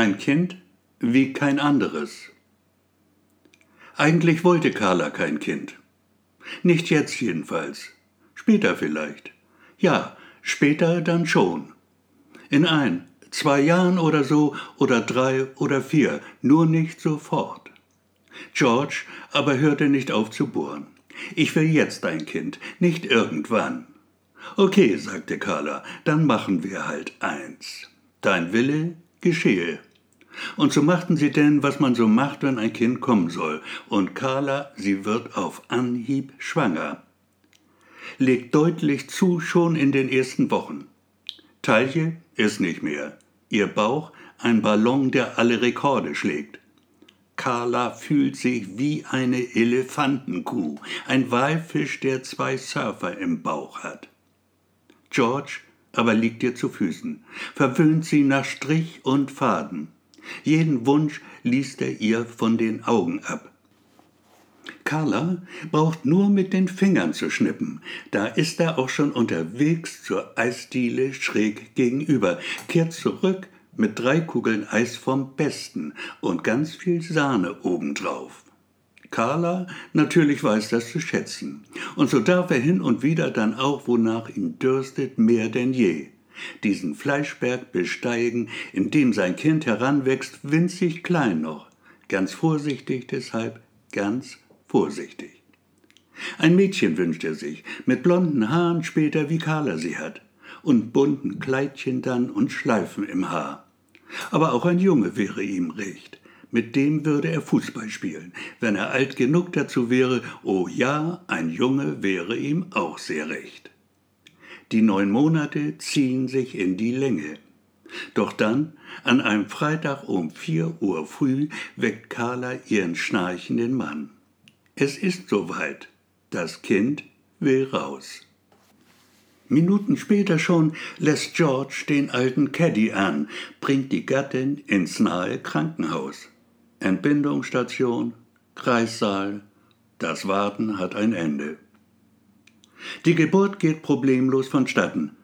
Ein Kind wie kein anderes. Eigentlich wollte Carla kein Kind. Nicht jetzt jedenfalls. Später vielleicht. Ja, später dann schon. In ein, zwei Jahren oder so oder drei oder vier, nur nicht sofort. George aber hörte nicht auf zu bohren. Ich will jetzt ein Kind, nicht irgendwann. Okay, sagte Carla, dann machen wir halt eins. Dein Wille geschehe. Und so machten sie denn, was man so macht, wenn ein Kind kommen soll. Und Carla, sie wird auf Anhieb schwanger. Legt deutlich zu schon in den ersten Wochen. Taille ist nicht mehr. Ihr Bauch ein Ballon, der alle Rekorde schlägt. Carla fühlt sich wie eine Elefantenkuh, ein Walfisch, der zwei Surfer im Bauch hat. George aber liegt ihr zu Füßen, verwöhnt sie nach Strich und Faden. Jeden Wunsch liest er ihr von den Augen ab. Carla braucht nur mit den Fingern zu schnippen. Da ist er auch schon unterwegs zur Eisdiele schräg gegenüber, kehrt zurück mit drei Kugeln Eis vom Besten und ganz viel Sahne obendrauf. Carla natürlich weiß das zu schätzen. Und so darf er hin und wieder dann auch, wonach ihn dürstet, mehr denn je diesen Fleischberg besteigen, in dem sein Kind heranwächst, winzig klein noch, ganz vorsichtig deshalb, ganz vorsichtig. Ein Mädchen wünscht er sich, mit blonden Haaren später wie Carla sie hat, und bunten Kleidchen dann und Schleifen im Haar. Aber auch ein Junge wäre ihm recht. Mit dem würde er Fußball spielen, wenn er alt genug dazu wäre. Oh ja, ein Junge wäre ihm auch sehr recht. Die neun Monate ziehen sich in die Länge. Doch dann, an einem Freitag um vier Uhr früh, weckt Carla ihren schnarchenden Mann. Es ist soweit. Das Kind will raus. Minuten später schon lässt George den alten Caddy an, bringt die Gattin ins nahe Krankenhaus. Entbindungsstation, Kreissaal, das Warten hat ein Ende. Die Geburt geht problemlos vonstatten.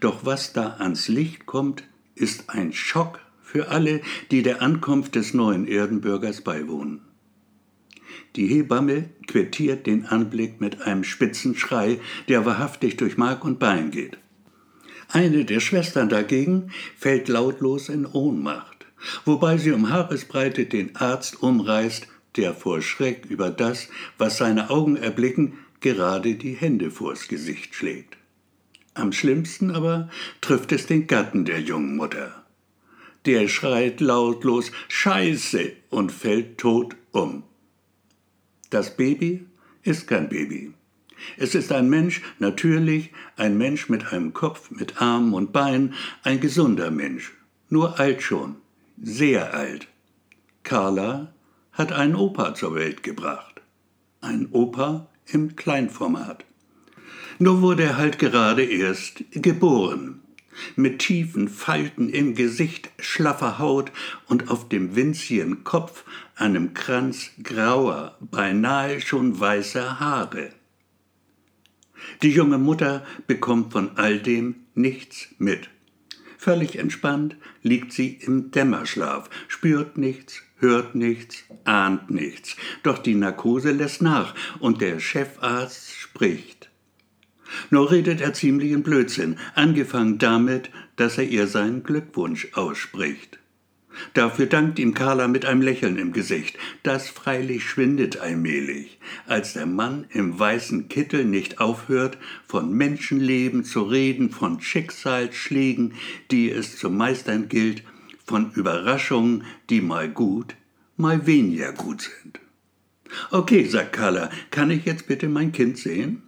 Doch was da ans Licht kommt, ist ein Schock für alle, die der Ankunft des neuen Erdenbürgers beiwohnen. Die Hebamme quittiert den Anblick mit einem spitzen Schrei, der wahrhaftig durch Mark und Bein geht. Eine der Schwestern dagegen fällt lautlos in Ohnmacht, wobei sie um Haaresbreite den Arzt umreißt, der vor Schreck über das, was seine Augen erblicken, gerade die Hände vors Gesicht schlägt. Am schlimmsten aber trifft es den Gatten der jungen Mutter. Der schreit lautlos Scheiße und fällt tot um. Das Baby ist kein Baby. Es ist ein Mensch, natürlich, ein Mensch mit einem Kopf, mit Armen und Beinen, ein gesunder Mensch, nur alt schon, sehr alt. Carla hat einen Opa zur Welt gebracht. Ein Opa im Kleinformat. Nur wurde er halt gerade erst geboren, mit tiefen Falten im Gesicht, schlaffer Haut und auf dem winzigen Kopf einem Kranz grauer, beinahe schon weißer Haare. Die junge Mutter bekommt von all dem nichts mit. Völlig entspannt liegt sie im Dämmerschlaf, spürt nichts, hört nichts, ahnt nichts. Doch die Narkose lässt nach und der Chefarzt spricht. Nur redet er ziemlichen Blödsinn, angefangen damit, dass er ihr seinen Glückwunsch ausspricht. Dafür dankt ihm Carla mit einem Lächeln im Gesicht. Das freilich schwindet allmählich, als der Mann im weißen Kittel nicht aufhört, von Menschenleben zu reden, von Schicksalsschlägen, die es zu meistern gilt, von Überraschungen, die mal gut, mal weniger gut sind. Okay, sagt Carla, kann ich jetzt bitte mein Kind sehen?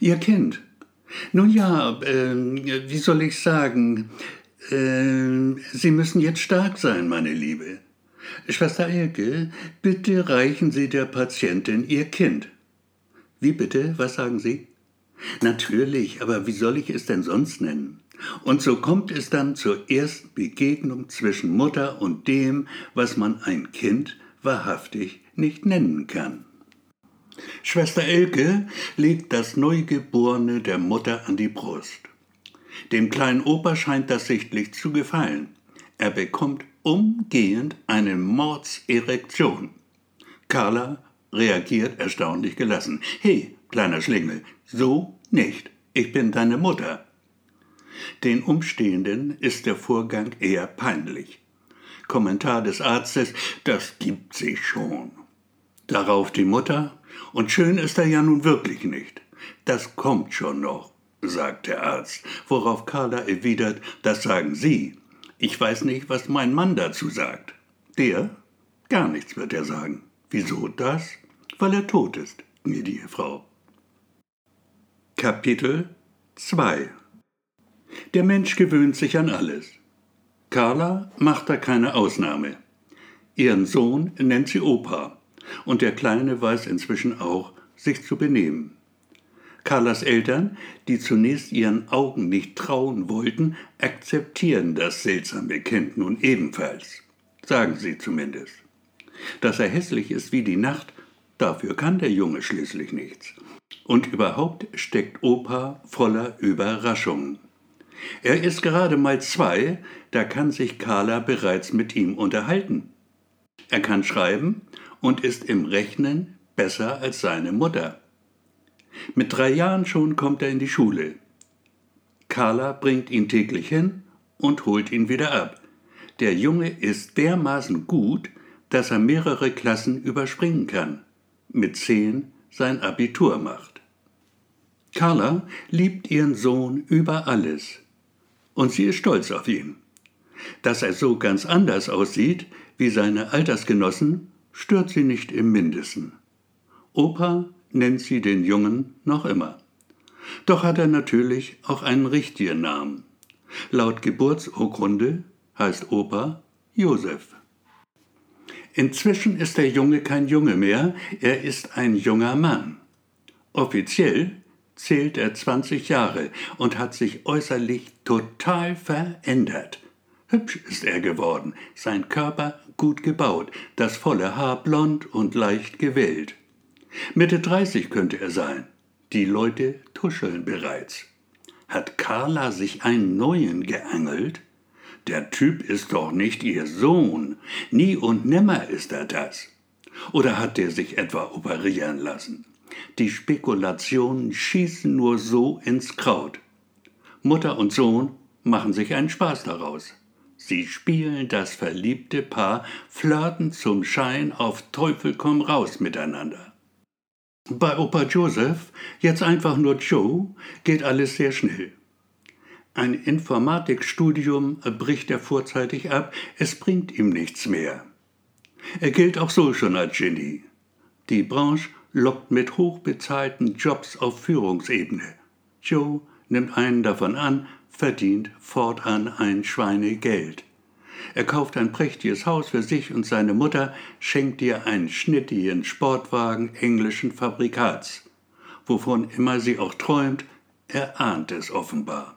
Ihr Kind. Nun ja, äh, wie soll ich sagen? Äh, Sie müssen jetzt stark sein, meine Liebe. Schwester Elke, bitte reichen Sie der Patientin Ihr Kind. Wie bitte? Was sagen Sie? Natürlich, aber wie soll ich es denn sonst nennen? Und so kommt es dann zur ersten Begegnung zwischen Mutter und dem, was man ein Kind wahrhaftig nicht nennen kann. Schwester Elke legt das Neugeborene der Mutter an die Brust. Dem kleinen Opa scheint das sichtlich zu gefallen. Er bekommt umgehend eine Mordserektion. Carla reagiert erstaunlich gelassen. Hey, kleiner Schlingel, so nicht. Ich bin deine Mutter. Den Umstehenden ist der Vorgang eher peinlich. Kommentar des Arztes, das gibt sich schon. Darauf die Mutter, und schön ist er ja nun wirklich nicht. Das kommt schon noch, sagt der Arzt, worauf Carla erwidert, das sagen Sie. Ich weiß nicht, was mein Mann dazu sagt. Der? Gar nichts wird er sagen. Wieso das? Weil er tot ist, gnädige Frau. Kapitel 2 Der Mensch gewöhnt sich an alles. Carla macht da keine Ausnahme. Ihren Sohn nennt sie Opa, und der Kleine weiß inzwischen auch, sich zu benehmen. Carlas Eltern, die zunächst ihren Augen nicht trauen wollten, akzeptieren das seltsame Kind nun ebenfalls. Sagen sie zumindest. Dass er hässlich ist wie die Nacht, dafür kann der Junge schließlich nichts. Und überhaupt steckt Opa voller Überraschungen. Er ist gerade mal zwei, da kann sich Carla bereits mit ihm unterhalten. Er kann schreiben und ist im Rechnen besser als seine Mutter. Mit drei Jahren schon kommt er in die Schule. Carla bringt ihn täglich hin und holt ihn wieder ab. Der Junge ist dermaßen gut, dass er mehrere Klassen überspringen kann, mit zehn sein Abitur macht. Carla liebt ihren Sohn über alles und sie ist stolz auf ihn. Dass er so ganz anders aussieht wie seine Altersgenossen, stört sie nicht im mindesten. Opa nennt sie den Jungen noch immer. Doch hat er natürlich auch einen richtigen Namen. Laut Geburtsurkunde heißt Opa Josef. Inzwischen ist der Junge kein Junge mehr, er ist ein junger Mann. Offiziell zählt er 20 Jahre und hat sich äußerlich total verändert. Hübsch ist er geworden, sein Körper gut gebaut, das volle Haar blond und leicht gewellt. Mitte 30 könnte er sein. Die Leute tuscheln bereits. Hat Carla sich einen neuen geangelt? Der Typ ist doch nicht ihr Sohn. Nie und nimmer ist er das. Oder hat der sich etwa operieren lassen? Die Spekulationen schießen nur so ins Kraut. Mutter und Sohn machen sich einen Spaß daraus. Sie spielen das verliebte Paar, flirten zum Schein auf Teufel komm raus miteinander. Bei Opa Joseph, jetzt einfach nur Joe, geht alles sehr schnell. Ein Informatikstudium bricht er vorzeitig ab, es bringt ihm nichts mehr. Er gilt auch so schon als Genie. Die Branche lockt mit hochbezahlten Jobs auf Führungsebene. Joe nimmt einen davon an, verdient fortan ein Schweinegeld. Er kauft ein prächtiges Haus für sich und seine Mutter, schenkt ihr einen schnittigen Sportwagen englischen Fabrikats. Wovon immer sie auch träumt, er ahnt es offenbar.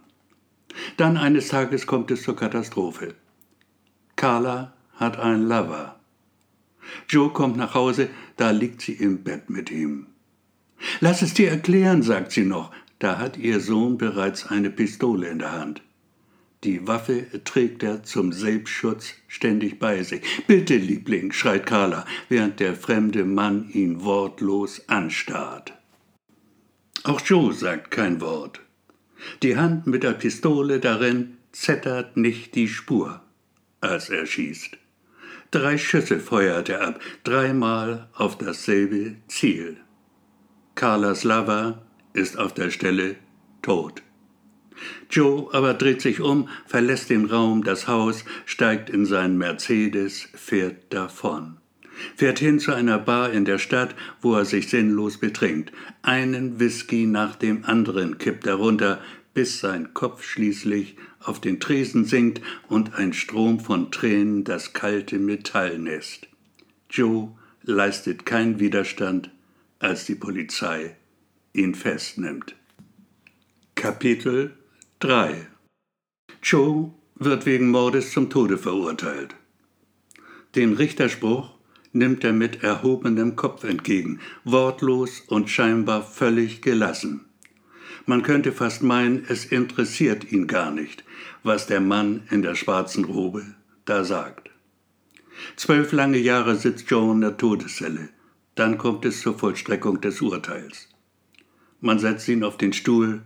Dann eines Tages kommt es zur Katastrophe. Carla hat einen Lover. Joe kommt nach Hause, da liegt sie im Bett mit ihm. Lass es dir erklären, sagt sie noch, da hat ihr Sohn bereits eine Pistole in der Hand. Die Waffe trägt er zum Selbstschutz ständig bei sich. Bitte, Liebling, schreit Carla, während der fremde Mann ihn wortlos anstarrt. Auch Joe sagt kein Wort. Die Hand mit der Pistole darin zettert nicht die Spur, als er schießt. Drei Schüsse feuert er ab, dreimal auf dasselbe Ziel. Carlas Lover ist auf der Stelle tot. Joe aber dreht sich um, verlässt den Raum, das Haus, steigt in seinen Mercedes, fährt davon. Fährt hin zu einer Bar in der Stadt, wo er sich sinnlos betrinkt. Einen Whisky nach dem anderen kippt er runter, bis sein Kopf schließlich auf den Tresen sinkt und ein Strom von Tränen das kalte Metall nässt. Joe leistet keinen Widerstand, als die Polizei ihn festnimmt. Kapitel 3 Joe wird wegen Mordes zum Tode verurteilt. Den Richterspruch nimmt er mit erhobenem Kopf entgegen, wortlos und scheinbar völlig gelassen. Man könnte fast meinen, es interessiert ihn gar nicht, was der Mann in der schwarzen Robe da sagt. Zwölf lange Jahre sitzt Joe in der Todeszelle. Dann kommt es zur Vollstreckung des Urteils. Man setzt ihn auf den Stuhl,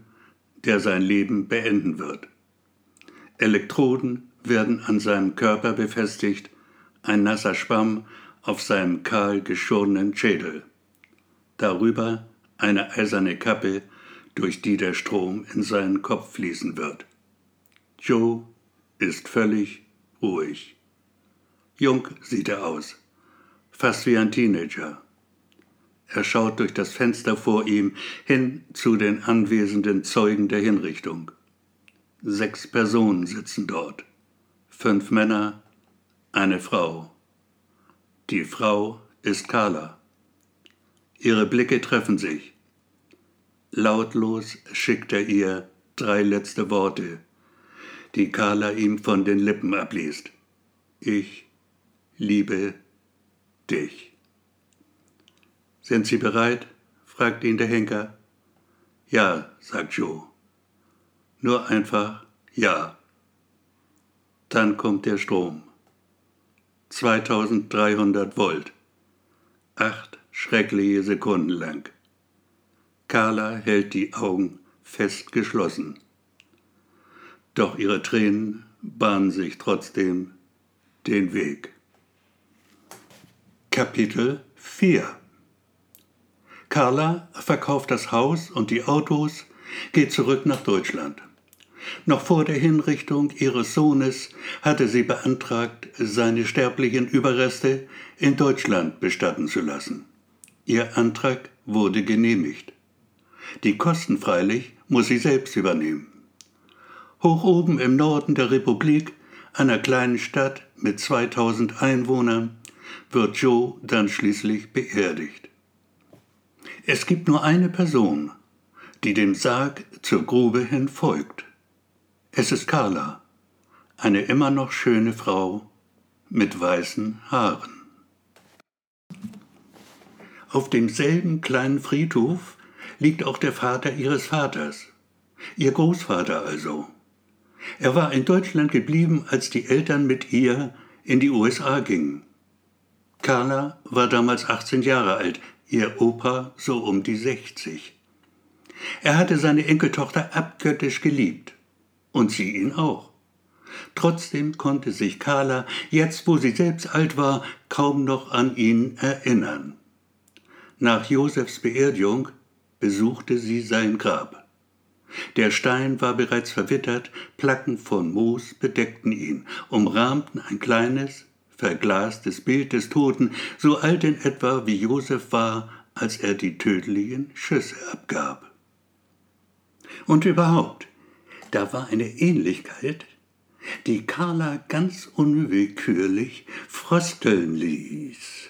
der sein Leben beenden wird. Elektroden werden an seinem Körper befestigt, ein nasser Schwamm auf seinem kahl geschorenen Schädel. Darüber eine eiserne Kappe, durch die der Strom in seinen Kopf fließen wird. Joe ist völlig ruhig. Jung sieht er aus, fast wie ein Teenager. Er schaut durch das Fenster vor ihm hin zu den anwesenden Zeugen der Hinrichtung. Sechs Personen sitzen dort. Fünf Männer, eine Frau. Die Frau ist Carla. Ihre Blicke treffen sich. Lautlos schickt er ihr drei letzte Worte, die Carla ihm von den Lippen abliest. Ich liebe dich. Sind Sie bereit? fragt ihn der Henker. Ja, sagt Joe. Nur einfach ja. Dann kommt der Strom. 2300 Volt. Acht schreckliche Sekunden lang. Carla hält die Augen fest geschlossen. Doch ihre Tränen bahnen sich trotzdem den Weg. Kapitel 4 Carla verkauft das Haus und die Autos, geht zurück nach Deutschland. Noch vor der Hinrichtung ihres Sohnes hatte sie beantragt, seine sterblichen Überreste in Deutschland bestatten zu lassen. Ihr Antrag wurde genehmigt. Die Kosten freilich muss sie selbst übernehmen. Hoch oben im Norden der Republik, einer kleinen Stadt mit 2000 Einwohnern, wird Joe dann schließlich beerdigt. Es gibt nur eine Person, die dem Sarg zur Grube hin folgt. Es ist Carla, eine immer noch schöne Frau mit weißen Haaren. Auf demselben kleinen Friedhof liegt auch der Vater ihres Vaters, ihr Großvater also. Er war in Deutschland geblieben, als die Eltern mit ihr in die USA gingen. Carla war damals 18 Jahre alt, ihr Opa so um die 60. Er hatte seine Enkeltochter abgöttisch geliebt und sie ihn auch. Trotzdem konnte sich Carla, jetzt wo sie selbst alt war, kaum noch an ihn erinnern. Nach Josefs Beerdigung besuchte sie sein Grab. Der Stein war bereits verwittert, Placken von Moos bedeckten ihn, umrahmten ein kleines, verglastes Bild des Toten, so alt in etwa wie Josef war, als er die tödlichen Schüsse abgab. Und überhaupt, da war eine Ähnlichkeit, die Carla ganz unwillkürlich frösteln ließ.